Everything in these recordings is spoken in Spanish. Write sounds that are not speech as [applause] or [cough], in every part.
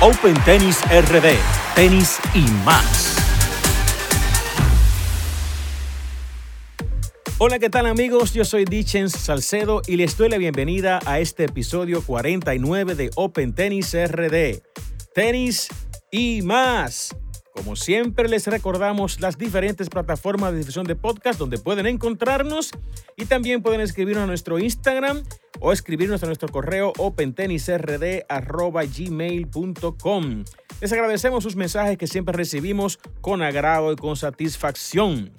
Open Tennis RD, tenis y más. Hola, ¿qué tal amigos? Yo soy Dichens Salcedo y les doy la bienvenida a este episodio 49 de Open Tennis RD, tenis y más. Como siempre les recordamos las diferentes plataformas de difusión de podcast donde pueden encontrarnos y también pueden escribirnos a nuestro Instagram o escribirnos a nuestro correo opentennisrd.gmail.com. Les agradecemos sus mensajes que siempre recibimos con agrado y con satisfacción.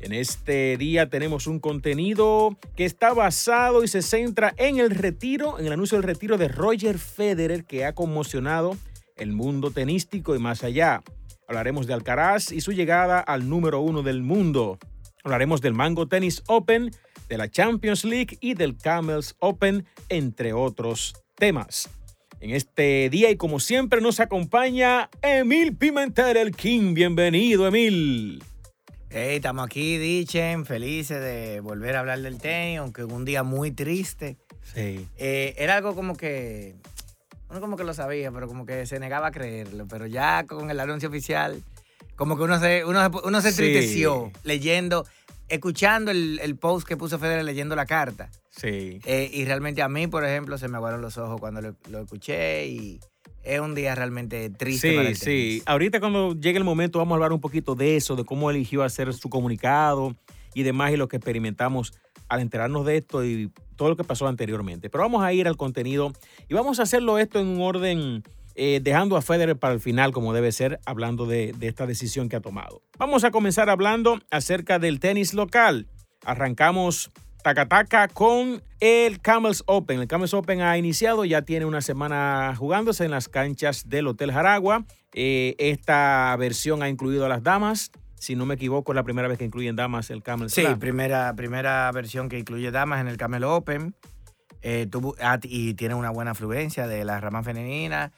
En este día tenemos un contenido que está basado y se centra en el retiro, en el anuncio del retiro de Roger Federer que ha conmocionado el mundo tenístico y más allá. Hablaremos de Alcaraz y su llegada al número uno del mundo. Hablaremos del Mango Tennis Open, de la Champions League y del Camels Open, entre otros temas. En este día y como siempre nos acompaña Emil Pimentel, el King. Bienvenido, Emil. Hey, estamos aquí, Dichen, felices de volver a hablar del tenis, aunque un día muy triste. Sí. Eh, era algo como que uno como que lo sabía, pero como que se negaba a creerlo. Pero ya con el anuncio oficial, como que uno se, uno, uno se entristeció leyendo, escuchando el, post que puso Federer leyendo la carta. Sí. Eh, y realmente a mí, por ejemplo, se me aguaron los ojos cuando lo, escuché y es un día realmente triste. Sí, para el sí. Ahorita cuando llegue el momento vamos a hablar un poquito de eso, de cómo eligió hacer su comunicado y demás y lo que experimentamos al enterarnos de esto y todo lo que pasó anteriormente. Pero vamos a ir al contenido y vamos a hacerlo esto en un orden, eh, dejando a Federer para el final como debe ser, hablando de, esta decisión que ha tomado. Vamos a comenzar hablando acerca del tenis local. Arrancamos Takataka con el Camels Open. El Camels Open ha iniciado, ya tiene una semana jugándose en las canchas del Hotel Jaragua. Eh, esta versión ha incluido a las damas, si no me equivoco, es la primera vez que incluyen damas el Camel Sí, primera, primera versión que incluye damas en el Camel Open. Eh, ah, y tiene una buena afluencia de la rama femenina.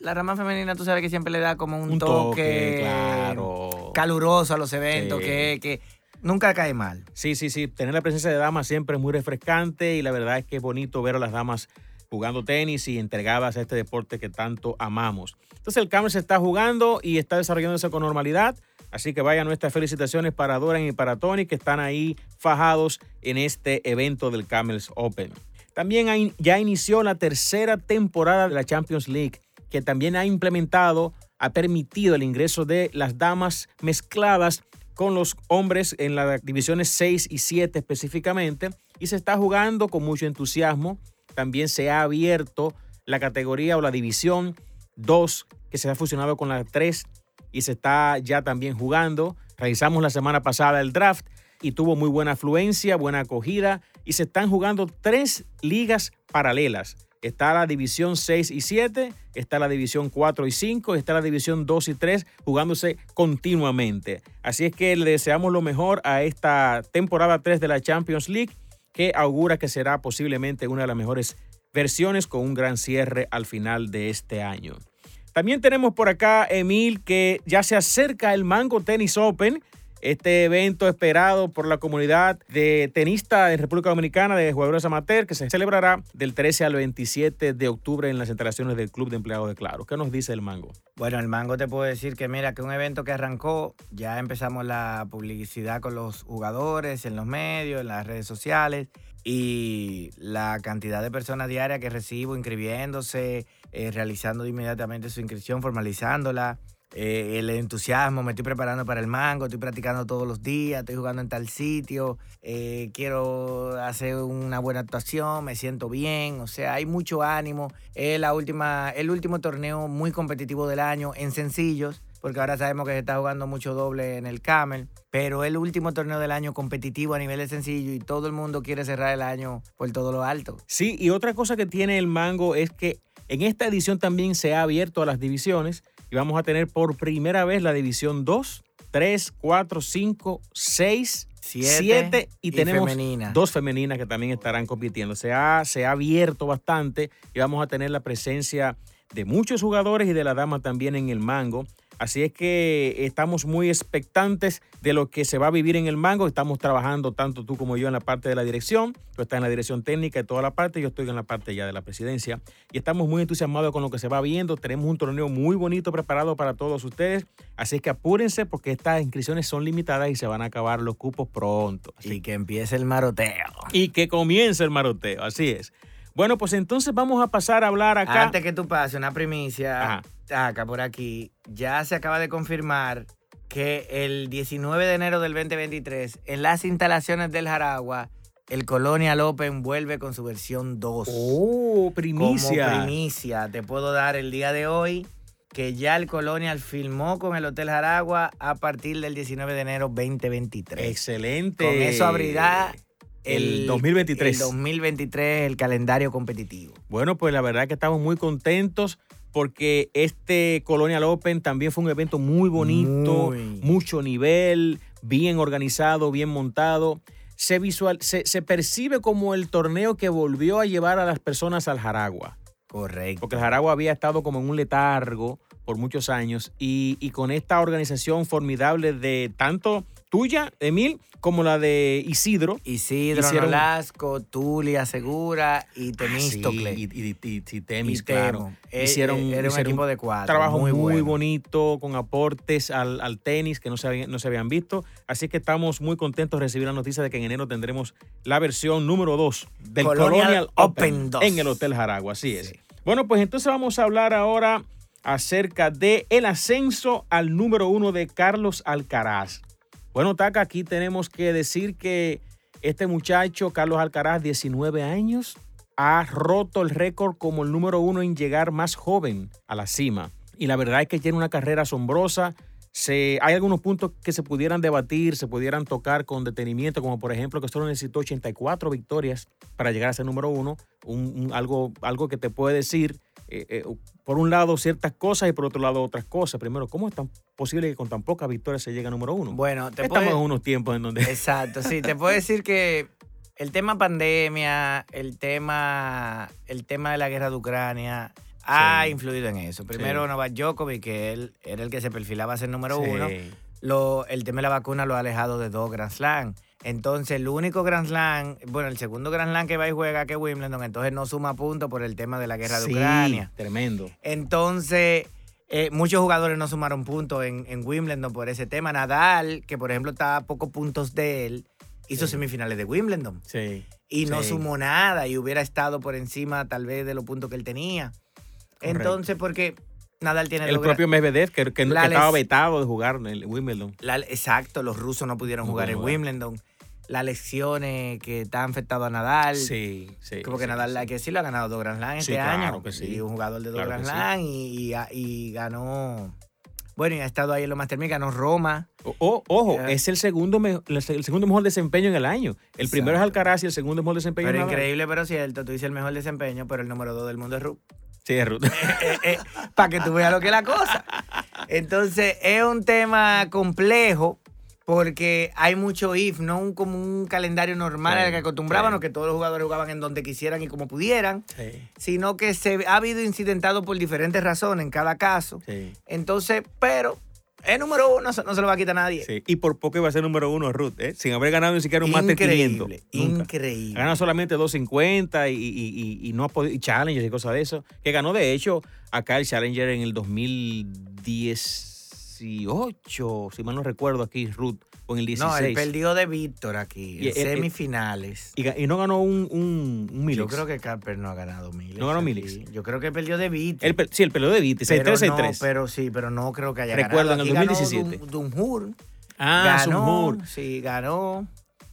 La rama femenina, tú sabes que siempre le da como un, toque, claro. caluroso a los eventos, que, que nunca cae mal. Sí, sí, sí. Tener la presencia de damas siempre es muy refrescante y la verdad es que es bonito ver a las damas jugando tenis y entregadas a este deporte que tanto amamos. Entonces el Camel se está jugando y está desarrollándose con normalidad. Así que vayan nuestras felicitaciones para Doran y para Tony que están ahí fajados en este evento del Camels Open. También ya inició la tercera temporada de la Champions League, que también ha implementado, ha permitido el ingreso de las damas mezcladas con los hombres en las divisiones 6 y 7 específicamente, y se está jugando con mucho entusiasmo. También se ha abierto la categoría o la división 2, que se ha fusionado con la 3 y se está ya también jugando. Realizamos la semana pasada el draft y tuvo muy buena afluencia, buena acogida y se están jugando tres ligas paralelas. Está la división 6 y 7, está la división 4 y 5, está la división 2 y 3 jugándose continuamente. Así es que le deseamos lo mejor a esta temporada 3 de la Champions League que augura que será posiblemente una de las mejores versiones con un gran cierre al final de este año. También tenemos por acá, Emil, que ya se acerca el Mango Tennis Open, este evento esperado por la comunidad de tenistas de República Dominicana, de jugadores amateur, que se celebrará del 13 al 27 de octubre en las instalaciones del Club de Empleados de Claro. ¿Qué nos dice el Mango? Bueno, el Mango te puedo decir que mira, que un evento que arrancó, ya empezamos la publicidad con los jugadores, en los medios, en las redes sociales, y la cantidad de personas diarias que recibo inscribiéndose, eh, realizando inmediatamente su inscripción, formalizándola. Eh, el entusiasmo, me estoy preparando para el mango, estoy practicando todos los días, estoy jugando en tal sitio, eh, quiero hacer una buena actuación, me siento bien, o sea, hay mucho ánimo. Es la última, el último torneo muy competitivo del año en sencillos, porque ahora sabemos que se está jugando mucho doble en el Camel, pero es el último torneo del año competitivo a nivel de sencillo y todo el mundo quiere cerrar el año por todo lo alto. Sí, y otra cosa que tiene el mango es que en esta edición también se ha abierto a las divisiones y vamos a tener por primera vez la división 2, 3, 4, 5, 6, 7 y, tenemos dos femeninas que también estarán compitiendo. Se ha, se ha abierto bastante y vamos a tener la presencia de muchos jugadores y de la dama también en el mango. Así es que estamos muy expectantes de lo que se va a vivir en el Mango. Estamos trabajando tanto tú como yo en la parte de la dirección. Tú estás en la dirección técnica y toda la parte. Yo estoy en la parte ya de la presidencia. Y estamos muy entusiasmados con lo que se va viendo. Tenemos un torneo muy bonito preparado para todos ustedes. Así que apúrense porque estas inscripciones son limitadas y se van a acabar los cupos pronto. y que empiece el maroteo. Y que comience el maroteo. Así es. Bueno, pues entonces vamos a pasar a hablar acá. Antes que tú pases, una primicia. Acá por aquí. Ya se acaba de confirmar que el 19 de enero del 2023, en las instalaciones del Jaragua, el Colonial Open vuelve con su versión 2. ¡Oh, primicia! Como primicia, te puedo dar el día de hoy que ya el Colonial filmó con el Hotel Jaragua a partir del 19 de enero 2023. Excelente. Con eso abrirá el, 2023. El 2023, el calendario competitivo. Bueno, pues la verdad que estamos muy contentos porque este Colonial Open también fue un evento muy bonito, mucho nivel, bien organizado, bien montado. Se, visual, se, percibe como el torneo que volvió a llevar a las personas al Jaragua. Correcto. Porque el Jaragua había estado como en un letargo por muchos años y, y con esta organización formidable de tanto tuya, Emil, como la de Isidro. Isidro, Hicieron... Nolasco, Tulia Segura y ah, Temístocle. y, y, Temis, claro. Eh, hicieron, eh, era un equipo de cuatro. Trabajo muy, bonito, con aportes al, tenis que no se, habían, no se habían visto. Así que estamos muy contentos de recibir la noticia de que en enero tendremos la versión número 2 del Colonial, Open, en el Hotel Jaragua. Así es. Bueno, pues entonces vamos a hablar ahora acerca de el ascenso al número uno de Carlos Alcaraz. Bueno, Taca, aquí tenemos que decir que este muchacho, Carlos Alcaraz, 19 años, ha roto el récord como el número uno en llegar más joven a la cima. Y la verdad es que tiene una carrera asombrosa. Se, hay algunos puntos que se pudieran debatir, se pudieran tocar con detenimiento, como por ejemplo que solo necesitó 84 victorias para llegar a ser número uno. algo, algo que te puede decir eh, eh, por un lado ciertas cosas y por otro lado otras cosas. Primero, ¿cómo es tan posible que con tan pocas victorias se llegue a número uno? Bueno, estamos en unos tiempos en donde... Exacto, sí, te puedo decir que el tema pandemia, el tema, el tema de la guerra de Ucrania ha influido en eso. Primero, Novak Djokovic, que él era el que se perfilaba a ser número uno, lo, el tema de la vacuna lo ha alejado de dos Grand Slam. Entonces, el único Grand Slam, bueno, el segundo Grand Slam que va y juega que Wimbledon, entonces no suma puntos por el tema de la guerra de Ucrania. Tremendo. Entonces, eh, muchos jugadores no sumaron puntos en, Wimbledon por ese tema. Nadal, que por ejemplo está a pocos puntos de él, hizo semifinales de Wimbledon. Sí. Y no sumó nada y hubiera estado por encima tal vez de los puntos que él tenía. Entonces, porque Nadal tiene el propio Medvedev que, que, estaba vetado de jugar en Wimbledon. exacto, los rusos no pudieron jugar en Wimbledon las lesiones que están afectado a Nadal. Sí, sí. Como que Nadal, hay que decirlo, ha ganado dos Grand Slam este año. Que sí. Y un jugador de dos Grand Slam y, ganó. Bueno, y ha estado ahí en los Master ganó Roma. ojo, es el segundo, el segundo mejor desempeño en el año. El primero es Alcaraz y el segundo mejor desempeño Pero increíble, pero cierto. Tú dices el mejor desempeño, pero el número dos del mundo es Ruth. Sí, es Ruth. Eh, eh, eh, Para que tú veas lo que es la cosa. Entonces, es un tema complejo porque hay mucho if, no un, como un calendario normal al que acostumbraban, que todos los jugadores jugaban en donde quisieran y como pudieran, sino que se ha habido incidentado por diferentes razones en cada caso. Entonces, pero es número uno, no se, lo va a quitar nadie. Y por poco iba a ser número uno Ruth, ¿eh? sin haber ganado ni siquiera un Master 500. Increíble. Ganó solamente 250 y, y, y, no ha podido, y Challengers y cosas de eso. Que ganó, de hecho, acá el Challenger en el 2010 18, si mal no recuerdo aquí, Ruth, o en el 16. No, él perdió de Víctor aquí, en semifinales. Y, no ganó un, un, Yo creo que Carper no ha ganado Miles. ¿No ganó Miles? Yo creo que perdió de Víctor. sí, él perdió de Víctor, 6-3, No, pero sí, pero no creo que haya Recuerdo, ganado. en el 2017. Ganó Dunhur. Ah, ganó, Sí, ganó.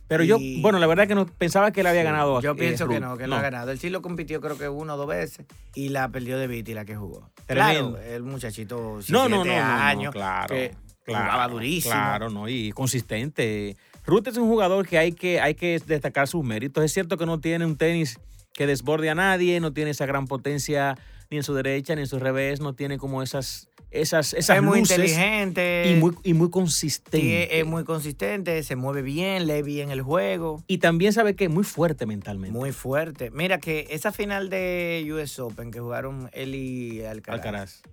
Pero yo, bueno, la verdad que no pensaba que él había ganado. Yo pienso que no, que no. ha ganado. Él sí lo compitió creo que uno o dos veces y la perdió de Viti la que jugó. Claro, el muchachito no, no, no, años. claro. Que jugaba durísimo. Claro, no, y consistente. Ruth es un jugador que hay que, hay que destacar sus méritos. Es cierto que no tiene un tenis que desborde a nadie, no tiene esa gran potencia ni en su derecha ni en su revés, no tiene como esas esas, esas es muy inteligente y muy, y muy consistente. es muy consistente, se mueve bien, lee bien el juego. Y también sabe que es muy fuerte mentalmente. Muy fuerte. Mira que esa final de US Open que jugaron él y Alcaraz,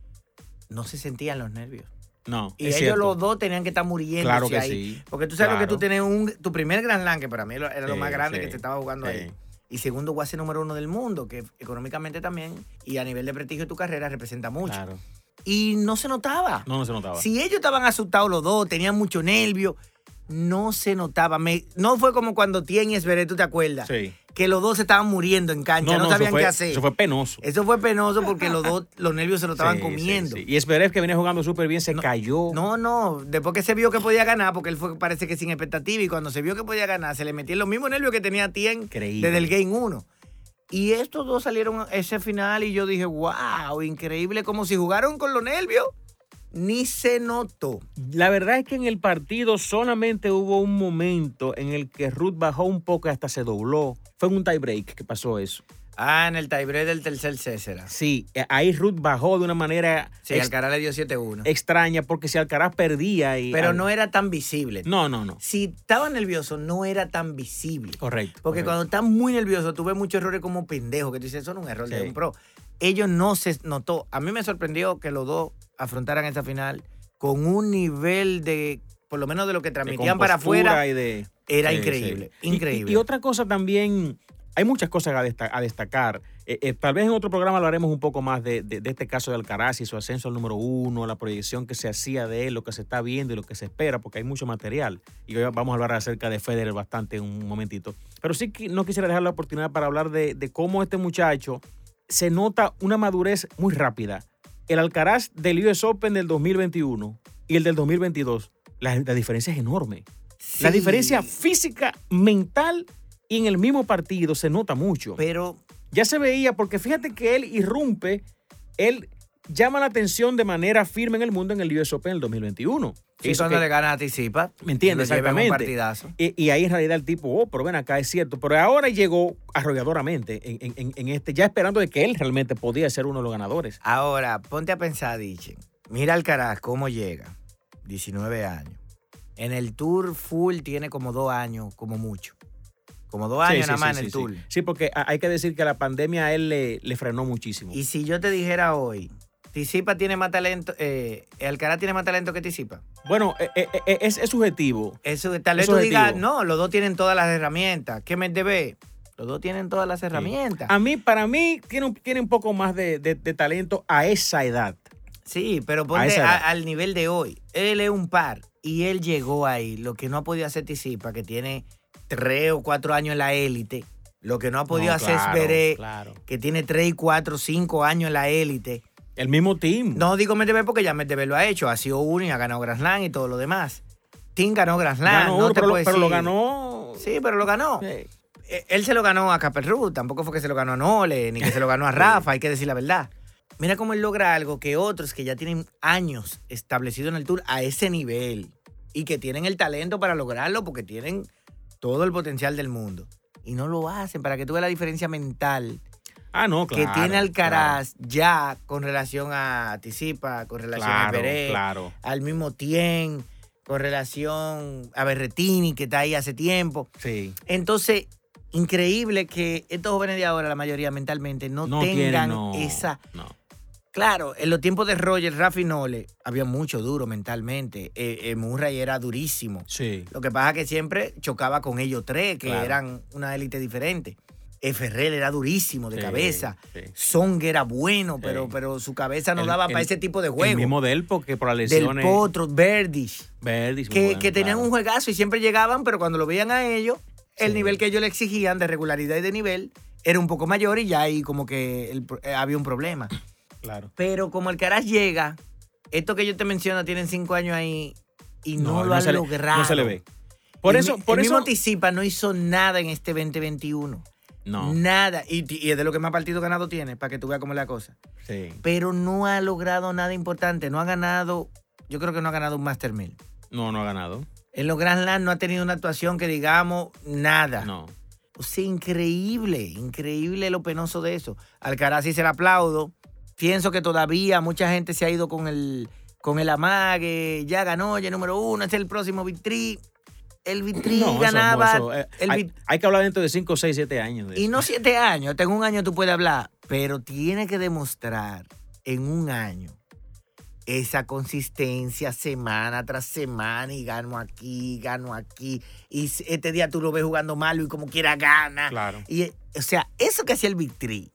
no se sentían los nervios. No. Y ellos cierto. los dos tenían que estar muriendo. Claro que ahí. sí. Porque tú sabes que tú tienes un, tu primer Grand Slam, que para mí era lo Sí, más grande sí, que se estaba jugando ahí. Y segundo, Guase número uno del mundo, que económicamente también y a nivel de prestigio de tu carrera representa mucho. Claro. Y no se notaba. No, no se notaba. Si ellos estaban asustados los dos, tenían mucho nervio, no se notaba. Me- no fue como cuando Tien y Esberet, ¿tú te acuerdas? Sí. Que los dos se estaban muriendo en cancha, no, sabían fue- qué hacer. Eso fue penoso. Eso fue penoso porque los dos, [laughs] los nervios se lo estaban Sí, comiendo. sí, sí. Y Zverev, que venía jugando súper bien, se cayó. No, no, después que se vio que podía ganar, porque él fue parece que sin expectativa, y cuando se vio que podía ganar, se le metía los mismos nervios que tenía Tien desde el Game 1. Y estos dos salieron a ese final y yo dije, wow, increíble, como si jugaron con los nervios. Ni se notó. La verdad es que en el partido solamente hubo un momento en el que Ruth bajó un poco y hasta se dobló. Fue en un tiebreak que pasó eso. Ah, en el tiebreak del tercer César. Sí, eh, ahí Ruth bajó de una manera Sí, Alcaraz le dio 7-1. extraña porque si Alcaraz perdía y Pero al- no era tan visible. No, no, no. Si estaba nervioso, no era tan visible. Correcto. Porque correcto. cuando estás muy nervioso, tú ves muchos errores como pendejo, que tú dices, eso no es un error de un pro. Ellos no se notó. A mí me sorprendió que los dos afrontaran esa final con un nivel de, por lo menos de lo que transmitían para afuera, y de- era Sí, increíble. sí. Y- y- Increíble. Y, otra cosa también, hay muchas cosas a, desta- a destacar. Eh, eh, tal vez en otro programa hablaremos un poco más de, de- de este caso de Alcaraz y su ascenso al número uno, la proyección que se hacía de él, lo que se está viendo y lo que se espera, porque hay mucho material. Y hoy vamos a hablar acerca de Federer bastante en un momentito. Pero sí que no quisiera dejar la oportunidad para hablar de, de cómo este muchacho se nota una madurez muy rápida. El Alcaraz del US Open del 2021 y el del 2022, la, la diferencia es enorme. La Sí, diferencia física, mental y en el mismo partido se nota mucho. Pero Ya se veía porque fíjate que él irrumpe, él llama la atención de manera firme en el mundo en el US Open del 2021. sí, Eso cuando que- le gana anticipa. ¿Me entiendes? en un Exactamente. partidazo. y, y ahí en realidad el tipo, oh, pero ven acá, es cierto. Pero ahora llegó arrolladoramente en, en- en- en este, ya esperando de que él realmente podía ser uno de los ganadores. Ahora, ponte a pensar, Dichen. Mira Alcaraz cómo llega. 19 años. En el tour full tiene como dos años, como mucho. Como dos años nada más en el tour. sí. Porque hay que decir que la pandemia a él le, le frenó muchísimo. Y si yo te dijera hoy, Tisipa tiene más talento, eh, Alcaraz tiene más talento que Tisipa. Bueno, eh, eh, eh, es, es subjetivo. Eso tal vez Es tú digas, no, los dos tienen todas las herramientas. ¿Qué me debe? Los dos tienen todas las herramientas. A mí, para mí, tiene un, tiene un poco más de, de- de talento a esa edad. Sí, pero ponte a- al nivel de hoy. Él es un par y él llegó ahí. Lo que no ha podido hacer Tisipa, que tiene tres o cuatro años en la élite. Lo que no ha podido No, hacer claro, Zverev, claro. que tiene tres, cuatro, cinco años en la élite. El mismo team. No digo Medvedev porque ya Medvedev lo ha hecho. Ha sido uno y ha ganado Grand Slam y todo lo demás. Tim ganó Grand Slam. Ganó no pero, lo- pero ganó. Sí, pero lo ganó. Sí. Eh, Él se lo ganó a Capelrud, tampoco fue que se lo ganó a Nole, ni que se lo ganó a [laughs] Rafa, hay que decir la verdad. Mira cómo él logra algo que otros que ya tienen años establecido en el tour a ese nivel y que tienen el talento para lograrlo porque tienen todo el potencial del mundo. Y no lo hacen para que tú veas la diferencia mental Ah, no, claro. que tiene Alcaraz ya con relación a Tisipa, con relación Claro, a Pérez, claro. al mismo Tien, con relación a Berretini, que está ahí hace tiempo. Sí. Entonces, increíble que estos jóvenes de ahora, la mayoría mentalmente, no, No tengan quieren, no. esa. No. Claro, en los tiempos de Roger, Rafa y Nole, había mucho duro mentalmente. Eh, eh, Murray era durísimo. Sí. Lo que pasa es que siempre chocaba con ellos tres, que Claro. eran una élite diferente. Eh, Ferrer era durísimo de Sí, cabeza. sí. Song era bueno, Sí. pero, pero su cabeza no El- daba el- para ese tipo de El juego. mismo de él, porque por las Del lesiones. Potro, Verdish, Verdis, muy que, bueno, que tenían claro. un juegazo y siempre llegaban, pero cuando lo veían a ellos, el nivel que ellos le exigían de regularidad y de nivel era un poco mayor y ya ahí como que el eh, había un problema. Claro. Pero como el Caras llega, esto que yo te menciono tienen cinco años ahí y no, lo han se le- logrado. No se le ve. Por El eso, por el eso. mismo no hizo nada en este 2021. No. Nada. Y, y es de lo que más partido ganado tiene, para que tú veas cómo es la cosa. Sí. Pero no ha logrado nada importante. No ha ganado, yo creo que no ha ganado un Master 1000. No, no ha ganado. En los Grand Slam no ha tenido una actuación que digamos nada. No. O sea, increíble, increíble lo penoso de eso. Alcaraz sí se le aplaudo. Pienso que todavía mucha gente se ha ido con el, con el amague. Ya ganó, ya número uno, este es el próximo Vitri. El Vitri No, ganaba. eso, eh, el hay, que hablar dentro de 5, 6, 7 años. de y eso. no siete años, hasta en un año tú puedes hablar, pero tiene que demostrar en un año esa consistencia semana tras semana y gano aquí, gano aquí. Y este día tú lo ves jugando malo y como quiera gana. Claro. Y, o sea, eso que hacía el Victory,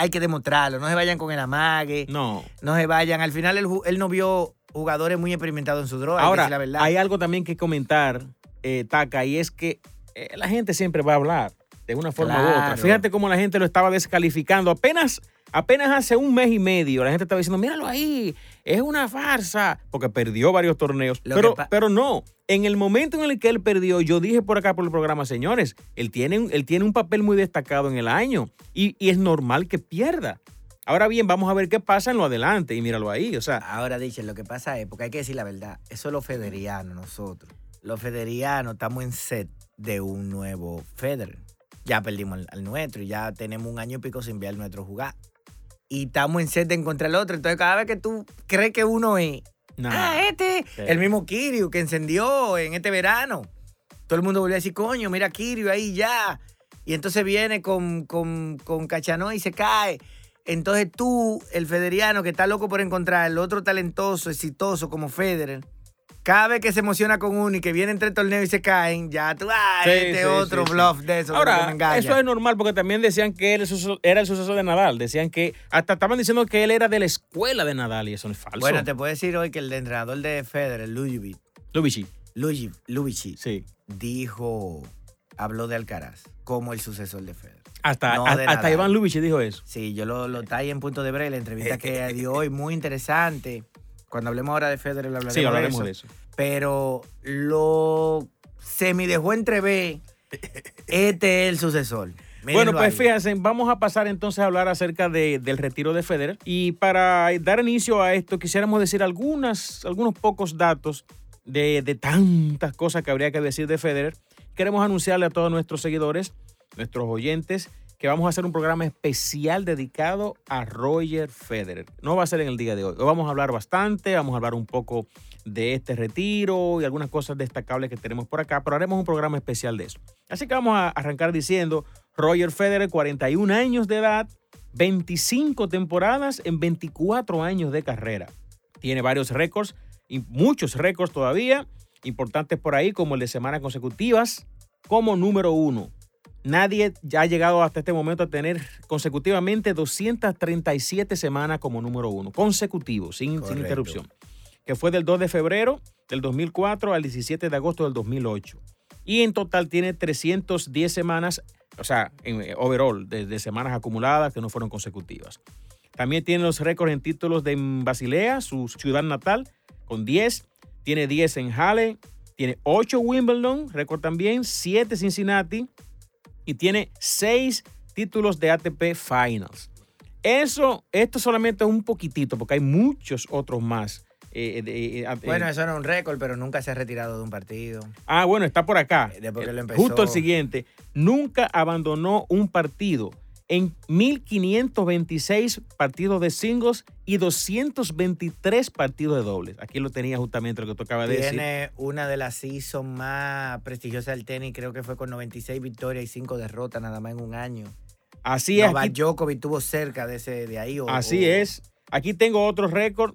hay que demostrarlo. No se vayan con el amague. No. No se vayan. Al final él, él no vio jugadores muy experimentados en su droga. Ahora, la verdad. hay algo también que comentar, eh, Taca, y es que eh, la gente siempre va a hablar de una forma u otra. Fíjate cómo la gente lo estaba descalificando. Apenas, apenas hace un mes y medio la gente estaba diciendo, míralo ahí, es una farsa, porque perdió varios torneos. Lo Pero, pero no, en el momento en el que él perdió, yo dije por acá por el programa, señores, él tiene, un- él tiene un papel muy destacado en el año y, y es normal que pierda. Ahora bien, vamos a ver qué pasa en lo adelante y míralo ahí, o sea, Ahora, dice, lo que pasa es, porque hay que decir la verdad, eso es lo federiano nosotros. Los federianos estamos en set de un nuevo Federer. Ya perdimos al, al nuestro y ya tenemos un año y pico sin ver al nuestro jugar. Y estamos en set de encontrar el otro. Entonces, cada vez que tú crees que uno es, ah, este, Sí. el mismo Kiryu que encendió en este verano. Todo el mundo volvió a decir, coño, mira Kiryu ahí ya. Y entonces viene con, con, con Cachanó y se cae. Entonces tú, el federiano que está loco por encontrar el otro talentoso, exitoso como Federer, cada vez que se emociona con uno y que viene entre torneos y se caen, ya tú, ah, Sí, este sí, otro sí, bluff de eso. me Ahora, engaña. eso es normal porque también decían que él era el sucesor de Nadal. Decían que hasta estaban diciendo que él era de la escuela de Nadal y eso no es falso. Bueno, te puedo decir hoy que el entrenador de Federer, Luigi, Luigi, Luigi, Luigi sí. dijo, habló de Alcaraz como el sucesor de Federer. Hasta, No a- de hasta. Iván Luigi dijo eso. Sí, yo lo, lo en punto de breve, la entrevista que dio hoy, muy interesante. Cuando hablemos ahora de Federer, hablaremos, Sí, hablaremos de de eso. eso. Pero lo semi dejó entrever, este es el sucesor. Bueno, pues ahí. fíjense, vamos a pasar entonces a hablar acerca de- del retiro de Federer. Y para dar inicio a esto, quisiéramos decir algunas, algunos pocos datos de, de tantas cosas que habría que decir de Federer. Queremos anunciarle a todos nuestros seguidores, nuestros oyentes, que vamos a hacer un programa especial dedicado a Roger Federer. No va a ser en el día de hoy. Hoy vamos a hablar bastante, vamos a hablar un poco de este retiro y algunas cosas destacables que tenemos por acá, pero haremos un programa especial de eso. Así que vamos a arrancar diciendo Roger Federer, 41 años de edad, 25 temporadas en 24 años de carrera. Tiene varios récords y muchos récords todavía, importantes por ahí como el de semanas consecutivas, como número uno. Nadie ya ha llegado hasta este momento a tener consecutivamente 237 semanas como número uno, consecutivos, sin, interrupción, que fue del 2 de febrero del 2004 al 17 de agosto del 2008. Y en total tiene 310 semanas, o sea, en eh, overall, de, de semanas acumuladas que no fueron consecutivas. También tiene los récords en títulos de Basilea, su ciudad natal, con 10. Tiene 10 en Halle, tiene 8 Wimbledon, récord también, 7 Cincinnati y tiene 6 títulos de ATP Finals. Eso, esto solamente es un poquitito, porque hay muchos otros más. eh, eh, eh, Bueno, eso es un récord, pero nunca se ha retirado de un partido. Ah, bueno, está por acá. Después que lo empezó. Justo el siguiente. Nunca abandonó un partido en 1526 partidos de singles y 223 partidos de dobles. Aquí lo tenía justamente lo que tú acabas de decir. Tiene una de las seasons más prestigiosas del tenis, creo que fue con 96 victorias y 5 derrotas nada más en un año. Así es. Novak Djokovic tuvo cerca de ese de ahí. o- así o- es. Aquí tengo otro récord.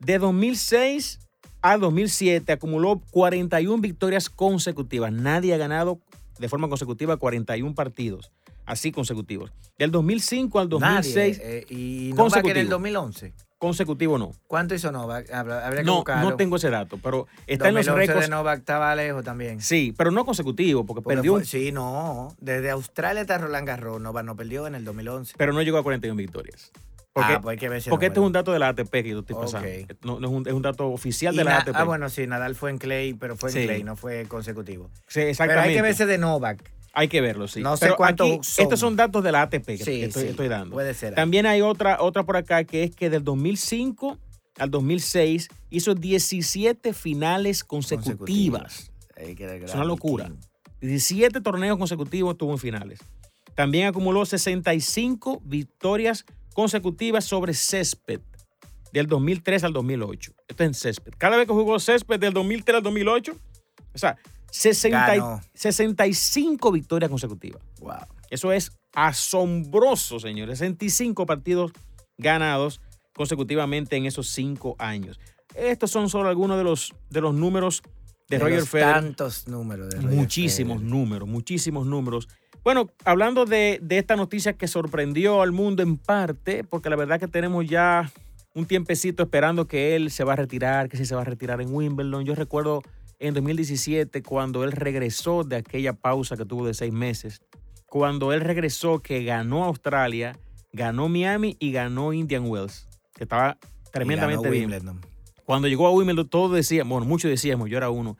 De 2006 a 2007 acumuló 41 victorias consecutivas. Nadie ha ganado de forma consecutiva 41 partidos. Así consecutivos. Del 2005 al 2006, Nadie, eh, y Novak en el consecutivo. 2011. consecutivo no. ¿Cuánto hizo Novak? Habría que No, buscarlo. no tengo ese dato, pero está en los 2011 récords. de Novak estaba lejos también. Sí, pero no consecutivo, porque Porque perdió, fue- Sí, no. Desde Australia hasta Roland Garros, Novak no perdió en el 2011. pero no llegó a 41 victorias. Porque, ah, pues hay que ver ese porque este es un dato de la ATP que yo estoy pasando. No, no es, un, es un dato oficial Y de la ATP. Ah, bueno, sí, Nadal fue en Clay, pero fue en Sí. Clay, no fue consecutivo. Sí, Pero hay que verse de Novak. Hay que verlo, sí. No sé Pero aquí, son. Estos son datos de la ATP que, Sí, estoy, sí, estoy dando. Puede ser. También hay otra, otra por acá que es que del 2005 al 2006 hizo 17 finales consecutivas. Ver Es una locura. King. 17 torneos consecutivos estuvo en finales. También acumuló 65 victorias consecutivas sobre césped del 2003 al 2008. Esto es en césped. Cada vez que jugó césped del 2003 al 2008, o sea, 60 y- Ganó. 65 victorias consecutivas. Wow. Eso es asombroso, señores. 65 partidos ganados. consecutivamente en esos cinco años. Estos son solo algunos de los, de los números de, De Roger los Federer. Tantos números. De Roger Muchísimos Federer. números, muchísimos números. Bueno, hablando de, de esta noticia que sorprendió al mundo en parte, porque la verdad que tenemos ya un tiempecito esperando que él se va a retirar, que si se va a retirar en Wimbledon. Yo recuerdo en 2017 cuando él regresó de aquella pausa que tuvo de seis meses, cuando él regresó que ganó Australia, ganó Miami y ganó Indian Wells, que estaba tremendamente bien. Wimbledon. Cuando llegó a Wimbledon, todos decíamos, bueno, muchos decíamos, yo era uno,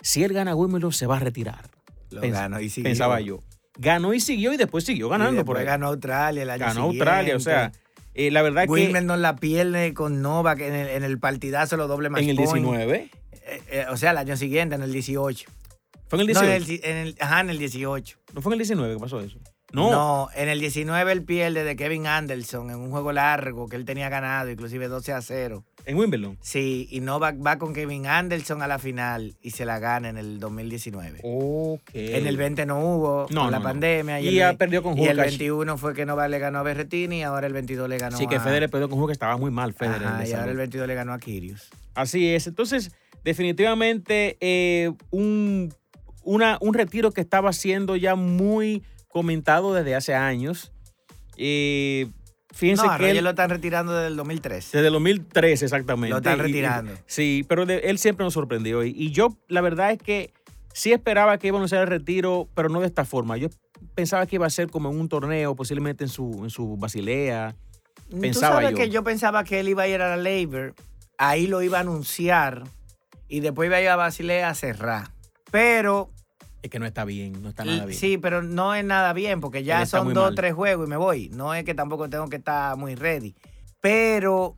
si él gana Wimbledon se va a retirar. Lo Pens- ganó y siguió. Pensaba yo. Ganó y siguió y después siguió Y ganando por ahí. Ganó Australia el año Ganó siguiente. Australia, o sea, eh, la verdad que Wimbledon la pierde con Novak en el, en el partidazo los doble match en el point. 19, Eh, eh, o sea, el año siguiente, en el 18. fue en el No, 18. en el, en el- ajá, en el 18. ¿No fue en el 19 que pasó eso? No, No. en el 19 él pierde de Kevin Anderson en un juego largo que él tenía ganado, inclusive 12 a 0. en Wimbledon. Sí, y Novak va con Kevin Anderson a la final y se la gana en el 2019. Ok. En el 20 no hubo, No, con la no, no. pandemia. Y ya perdió con Y el Hurkacz. 21 fue que Novak le ganó a Berretini y ahora el 22 le ganó Sí, que a... Federer perdió con que estaba muy mal Federer. Ajá, y ahora el 22 le ganó a Kyrgios. Así es. Entonces, definitivamente eh, un, una- un retiro que estaba siendo ya muy comentado desde hace años. Eh, fíjense no, que él, lo están retirando desde el 2003. desde el 2013 exactamente. Lo están Y- y- retirando. sí, pero de- él siempre nos sorprendió. Y, y yo, la verdad es que sí esperaba que iba a anunciar el retiro, pero no de esta forma. Yo pensaba que iba a ser como en un torneo, posiblemente en su, en su Basilea. Pensaba Tú sabes yo. que yo pensaba que él iba a ir a la Labor, ahí lo iba a anunciar y después iba a ir a Basilea a cerrar. Pero, Es que no está bien, no está nada bien. sí, pero no es nada bien porque ya son dos o tres juegos y me voy. No es que tampoco tengo que estar muy ready. Pero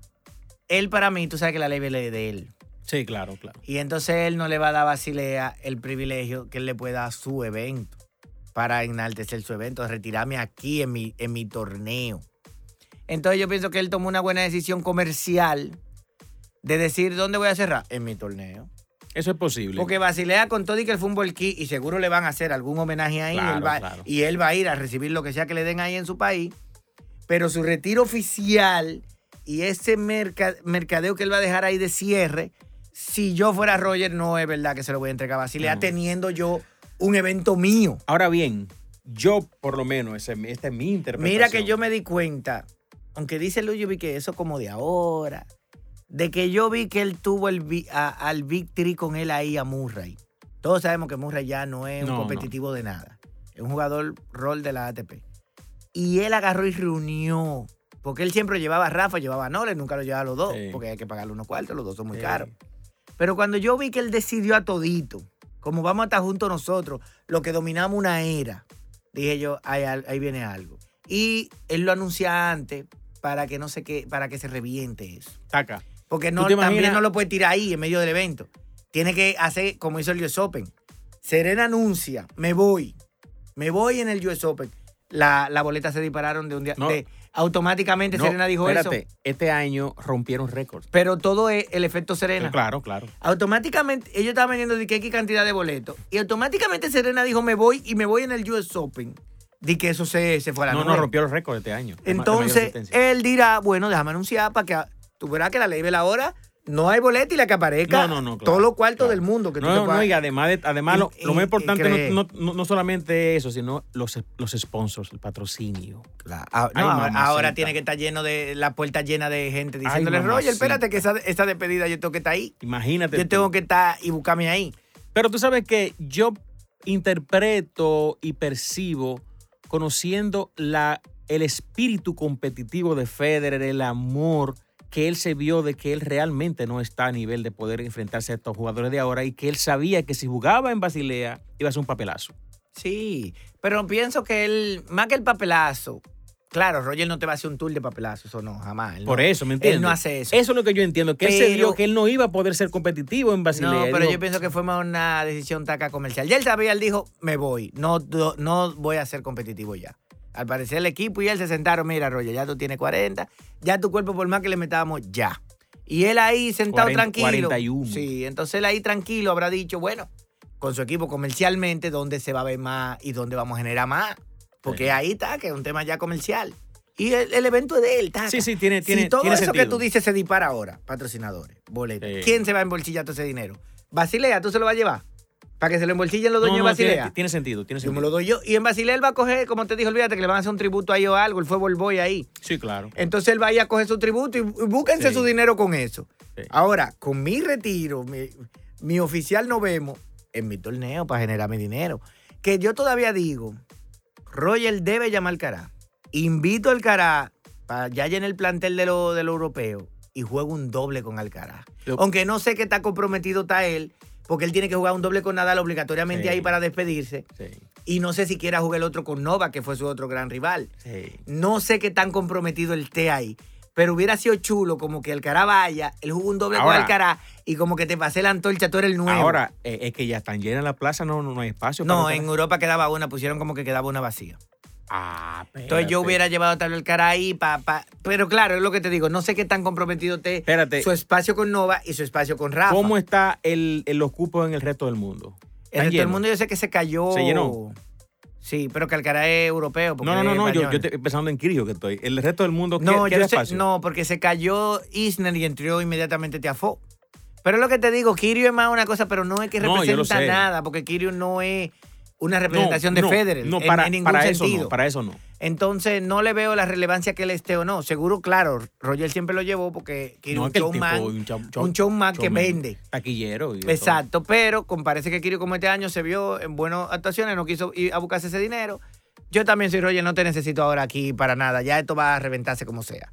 él para mí, tú sabes que la Labor es de él. Sí, claro, claro. Y entonces él no le va a dar a Basilea el privilegio que él le pueda dar su evento para enaltecer su evento, retirarme aquí en mi, en mi torneo. Entonces yo pienso que él tomó una buena decisión comercial de decir dónde voy a cerrar en mi torneo. Eso es posible. Porque Basilea con todo y que el fútbol key y seguro le van a hacer algún homenaje ahí Claro, él va- claro. y él va a ir a recibir lo que sea que le den ahí en su país. Pero su retiro oficial y ese merca- mercadeo que él va a dejar ahí de cierre, si yo fuera Roger, no es verdad que se lo voy a entregar a Basilea No. teniendo yo un evento mío. Ahora bien, yo por lo menos, ese- esta es mi interpretación. Mira que yo me di cuenta, aunque dice vi que eso como de ahora, de que yo vi que él tuvo el, a- al Victory con él ahí a Murray. Todos sabemos que Murray ya no es un No, competitivo de nada. Es un jugador rol de la ATP. Y él agarró y reunió. Porque él siempre llevaba a Rafa, llevaba a Nolan, nunca lo llevaba a los dos, Sí. porque hay que pagarle unos cuartos, los dos son muy Sí. caros. Pero cuando yo vi que él decidió a todito, como vamos a estar juntos nosotros, lo que dominamos una era, dije yo, ahí viene algo. Y él lo anuncia antes para que no sé qué, para que se reviente eso. Taca. Porque no, también imaginas? no lo puede tirar ahí en medio del evento. Tiene que hacer como hizo el US Open. Serena anuncia, me voy, me voy en el US Open. La, la boleta se dispararon de un día. No. de- automáticamente No, Serena dijo espérate, eso. este año rompieron récords. Pero todo es el efecto Serena. Claro, claro. Automáticamente, ellos estaban vendiendo de que X cantidad de boletos. Y automáticamente Serena dijo, me voy y me voy en el US Open. Di que eso se, se fue a la No, no, rompió los récords este año. de de Entonces, él dirá, bueno, déjame anunciar para que tú verás que la ley de la hora no hay boleto y la que aparezca No, no, no, claro, todos los cuartos claro. del mundo que tú no, te no, y además, de- además Y- lo, más importante no, no- no- no solamente eso, sino los, los sponsors, el patrocinio. Claro. Ah, no, Ay, ahora, tiene que estar lleno de la puerta llena de gente diciéndole, Roger, mamacita. espérate que esa, esa despedida yo tengo que estar ahí. Imagínate. Yo tú. tengo que estar y buscarme ahí. Pero tú sabes que yo interpreto y percibo, conociendo la, el espíritu competitivo de Federer, el amor que él se vio de que él realmente no está a nivel de poder enfrentarse a estos jugadores de ahora y que él sabía que si jugaba en Basilea iba a ser un papelazo. Sí, pero pienso que él, más que el papelazo, claro, Roger no te va a hacer un tour de papelazo, eso no, jamás. él Por no. eso, ¿me entiendes? Él no hace eso. Eso es lo que yo entiendo, que él se vio que él no iba a poder ser competitivo en Basilea. No, Y pero dijo, yo pienso que fue más una decisión taca comercial. Ya él sabía, él dijo, me voy, no, no, no voy a ser competitivo ya. Al parecer el equipo y él se sentaron, mira, Roger, ya tú tienes 40, ya tu cuerpo por más que le metamos, ya. Y él ahí sentado 40, tranquilo. 41. Sí, entonces él ahí tranquilo habrá dicho, bueno, con su equipo comercialmente, ¿dónde se va a ver más y dónde vamos a generar más? Porque Sí. ahí está, que es un tema ya comercial. Y el, el evento es de él, taca. Sí, sí, tiene, tiene, si todo tiene eso sentido. que tú dices se dispara ahora, patrocinadores, boletos, Sí. ¿quién se va a embolsillar todo ese dinero? Basilea, ¿tú se lo vas a llevar? Para que se lo embolsillen los No, dueños no, de Basilea. tiene, tiene sentido, tiene Yo me sentido. lo doy yo. Y en Basilea él va a coger, como te dijo, olvídate que le van a hacer un tributo ahí o algo. Él fue Boy ahí. Sí, claro. Entonces él va a ir a coger su tributo y, búsquense Sí. su dinero con eso. Sí. Ahora, con mi retiro, mi, mi oficial no vemos en mi torneo para generar mi dinero. Que yo todavía digo, Roger debe llamar al Cará. Invito al Cará para ya en el plantel de lo, de lo europeo y juego un doble con Alcaraz. Lo- Aunque no sé qué tan comprometido está él, porque él tiene que jugar un doble con Nadal obligatoriamente Sí. ahí para despedirse. Sí, Y no sé si quiera jugar el otro con Nova, que fue su otro gran rival. sí. No sé qué tan comprometido él esté ahí. Pero hubiera sido chulo como que Alcaraz vaya, él jugó un doble Ahora- con Alcaraz y como que te pasé la antorcha, tú eres el nuevo. Ahora, eh, es que ya están llenas la plaza, no, no, no hay espacio. no, para en Europa quedaba una, pusieron como que quedaba una vacía. Ah, Entonces yo hubiera llevado tal vez Alcaraz ahí para... pero claro, es lo que te digo, no sé qué tan comprometido Espérate. su espacio con Nova y su espacio con Rafa. ¿Cómo está el, el- los cupos en el resto del mundo? El ¿Están resto del mundo yo sé que se cayó. ¿Se llenó? Sí, pero que Alcaraz es europeo. No, no, no, no, yo, estoy pensando en Kirio que estoy. El resto del mundo, ¿qué, No, qué yo sé- no, porque se cayó Isner y entró inmediatamente Tiafó. Pero es lo que te digo, Kirio es más una cosa, pero no es que representa nada, porque Kirio no es una No, representación de no, Federer No, para, en, ningún para eso sentido. no, para eso no. Entonces no le veo la relevancia que él esté o no. Seguro, claro, Roger siempre lo llevó porque Kirio No, un tipo showman, un show- show- un showman que vende. Taquillero. y Exacto, pero parece que Kirio como este año se vio en buenas actuaciones, no quiso ir a buscarse ese dinero. Yo también soy Roger, no te necesito ahora aquí para nada. Ya esto va a reventarse como sea.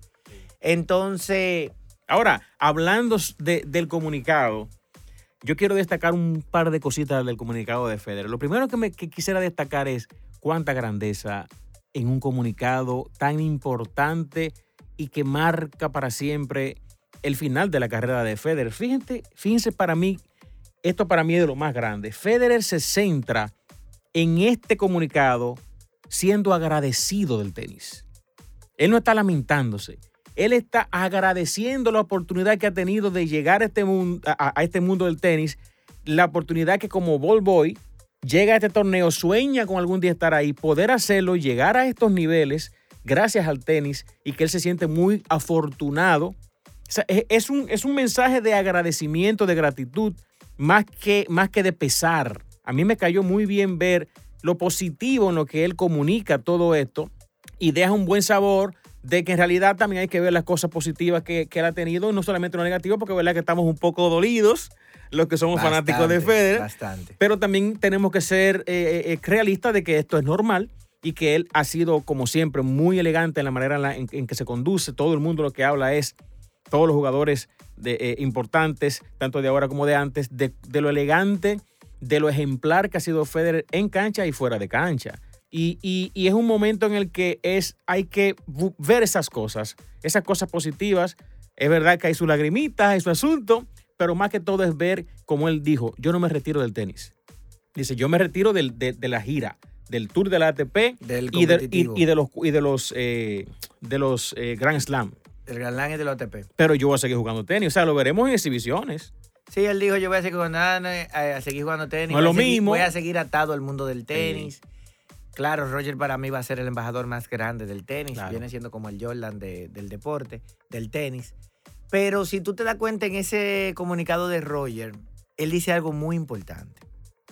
Entonces. Ahora, hablando de- del comunicado, yo quiero destacar un par de cositas del comunicado de Federer. Lo primero que, me, quisiera destacar es cuánta grandeza en un comunicado tan importante y que marca para siempre el final de la carrera de Federer. Fíjense, fíjense para mí, esto para mí es de lo más grande. Federer se centra en este comunicado siendo agradecido del tenis. Él no está lamentándose. Él está agradeciendo la oportunidad que ha tenido de llegar a este mundo, a, este mundo del tenis, la oportunidad que como ball boy llega a este torneo, sueña con algún día estar ahí, poder hacerlo, llegar a estos niveles gracias al tenis y que él se siente muy afortunado. Es un, es un mensaje de agradecimiento, de gratitud, más que, más que de pesar. A mí me cayó muy bien ver lo positivo en lo que él comunica todo esto y deja un buen sabor de que en realidad también hay que ver las cosas positivas que, que él ha tenido, no solamente lo negativo, porque verdad que estamos un poco dolidos los que somos fanáticos de Federer, Bastante. pero también tenemos que ser eh, eh, realistas de que esto es normal y que él ha sido, como siempre, muy elegante en la manera en, la- en- en que se conduce. Todo el mundo lo que habla es, todos los jugadores de, eh, importantes, tanto de ahora como de antes, de, de lo elegante, de lo ejemplar que ha sido Federer en cancha y fuera de cancha. Y, y- y es un momento en el que es, hay que ver esas cosas, esas cosas positivas. Es verdad que hay su lagrimita, hay su asunto, pero más que todo es ver, como él dijo, yo no me retiro del tenis. Dice, yo me retiro del- de, de la gira, del tour de la ATP Del y de, y- de los, y de los, eh, de los eh, Grand Slam. El Grand Slam es del OTP. Pero yo voy a seguir jugando tenis. O sea, lo veremos en exhibiciones. Sí, él dijo, yo voy a seguir jugando, a, seguir jugando tenis. No es lo seguir- mismo. Voy a seguir atado al mundo del tenis. Claro, Roger para mí va a ser el embajador más grande del tenis. Claro. Viene siendo como el Jordan de- del deporte, del tenis. Pero si tú te das cuenta en ese comunicado de Roger, él dice algo muy importante.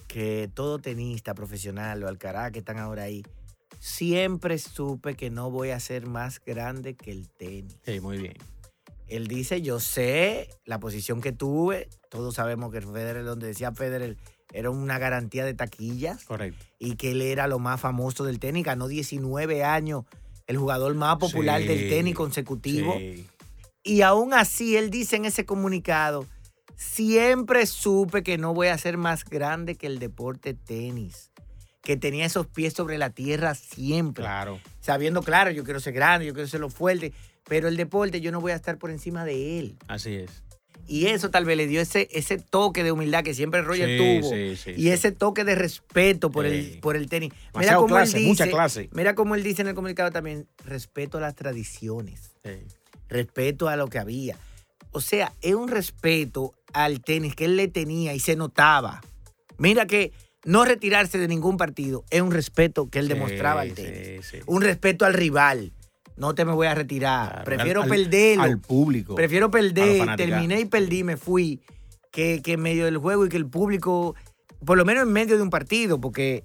Que todo tenista profesional o Alcaraz que están ahora ahí, siempre supe que no voy a ser más grande que el tenis. Sí, muy bien. Él dice, yo sé la posición que tuve. Todos sabemos que Federer, donde decía Federer, era una garantía de taquillas Correcto. y que él era lo más famoso del tenis. Ganó 19 años, el jugador más popular Sí, del tenis consecutivo. Sí. Y aún así, él dice en ese comunicado, siempre supe que no voy a ser más grande que el deporte tenis. Que tenía esos pies sobre la tierra siempre Claro. sabiendo, claro, yo quiero ser grande, yo quiero ser lo fuerte, pero el deporte yo no voy a estar por encima de él. Así es. Y eso tal vez le dio ese, ese toque de humildad que siempre Roger Sí, tuvo. sí, sí, y ese toque de respeto por, el, por el tenis. Mira cómo clase, él dice, mucha clase. Mira cómo él dice en el comunicado también, respeto a las tradiciones, respeto a lo que había. O sea, es un respeto al tenis que él le tenía y se notaba. Mira que no retirarse de ningún partido es un respeto que él demostraba al tenis un respeto al rival. No te me voy a retirar. Claro, Prefiero al- al- perderlo. Al público. Prefiero perder, terminé y perdí, me fui, que, que en medio del juego y que el público, por lo menos en medio de un partido, porque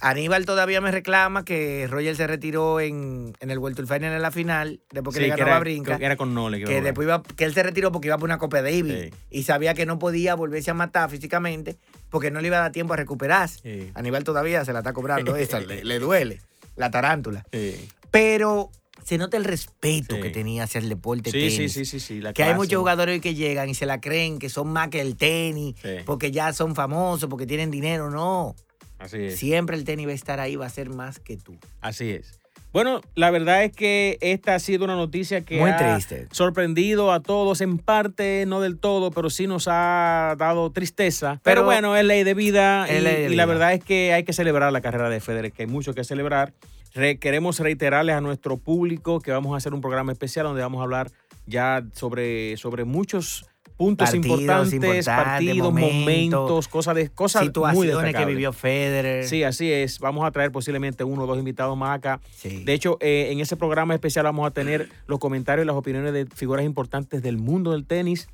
Aníbal todavía me reclama que Roger se retiró en, en el World Tour Final en la final, después que Sí, le que ganó era, a Brinca. que era con Nole. que jugar. después iba, que él se retiró porque iba por una Copa Davis Sí. y sabía que no podía volverse a matar físicamente porque no le iba a dar tiempo a recuperarse. Sí. Aníbal todavía se la está cobrando [laughs] esa, le, le duele la tarántula. Sí. Pero se nota el respeto Sí. que tenía hacia el deporte Sí, sí, tenis. sí, sí, sí, la Que hay muchos jugadores que llegan y se la creen que son más que el tenis, porque ya son famosos, porque tienen dinero. No. Así es. Siempre el tenis va a estar ahí, va a ser más que tú. Así es. Bueno, la verdad es que esta ha sido una noticia que Muy ha triste. sorprendido a todos en parte, no del todo, pero sí nos ha dado tristeza. Pero, Pero- bueno, es ley de vida y, ley de y la vida. verdad es que hay que celebrar la carrera de Federer, que hay mucho que celebrar. Re- queremos reiterarles a nuestro público que vamos a hacer un programa especial donde vamos a hablar ya sobre, sobre muchos puntos Partidos importantes, importantes, partidos, momentos, momentos, cosas de cosas muy Situaciones que destacables. vivió Federer. Sí, así es. Vamos a traer posiblemente uno o dos invitados más acá. Sí. De hecho, eh, en ese programa especial vamos a tener los comentarios y las opiniones de figuras importantes del mundo del tenis.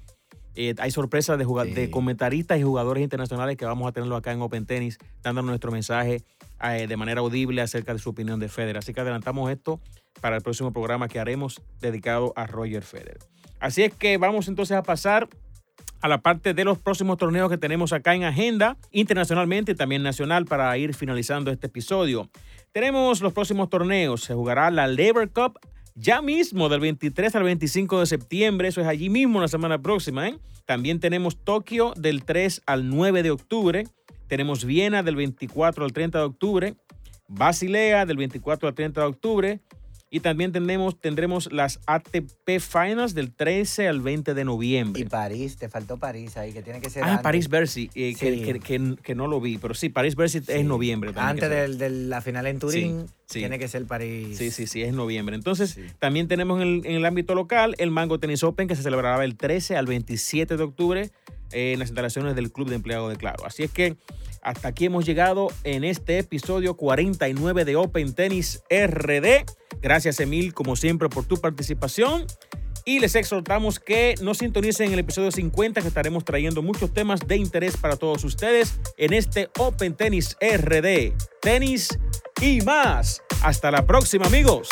Eh, hay sorpresas de, jugad- Sí. de comentaristas y jugadores internacionales que vamos a tenerlo acá en Open Tennis, dando nuestro mensaje eh, de manera audible acerca de su opinión de Federer. Así que adelantamos esto para el próximo programa que haremos dedicado a Roger Federer. Así es que vamos entonces a pasar a la parte de los próximos torneos que tenemos acá en agenda, internacionalmente y también nacional, para ir finalizando este episodio. Tenemos los próximos torneos. Se jugará la Labor Cup ya mismo, del 23 al 25 de septiembre. Eso es allí mismo la semana próxima. ¿eh? También tenemos Tokio del 3 al 9 de octubre. Tenemos Viena del 24 al 30 de octubre. Basilea del 24 al 30 de octubre. Y también tendremos, tendremos las ATP Finals del 13 al 20 de noviembre. Y París, te faltó París ahí, que tiene que ser Ah, antes, París Bercy, eh, que, Sí. que- que- que no lo vi, pero sí, París Bercy Sí. es noviembre. Antes del- de la final en Turín, sí. tiene que ser París. Sí, sí, sí, es noviembre. Entonces, Sí. también tenemos en el, en el ámbito local el Mango Tennis Open que se celebrará del 13 al 27 de octubre eh, en las instalaciones del Club de Empleados de Claro. Así es que hasta aquí hemos llegado en este episodio 49 de Open Tennis RD. Gracias, Emil, como siempre, por tu participación. Y les exhortamos que nos sintonicen en el episodio 50, que estaremos trayendo muchos temas de interés para todos ustedes en este Open Tennis RD. Tenis y más. Hasta la próxima, amigos.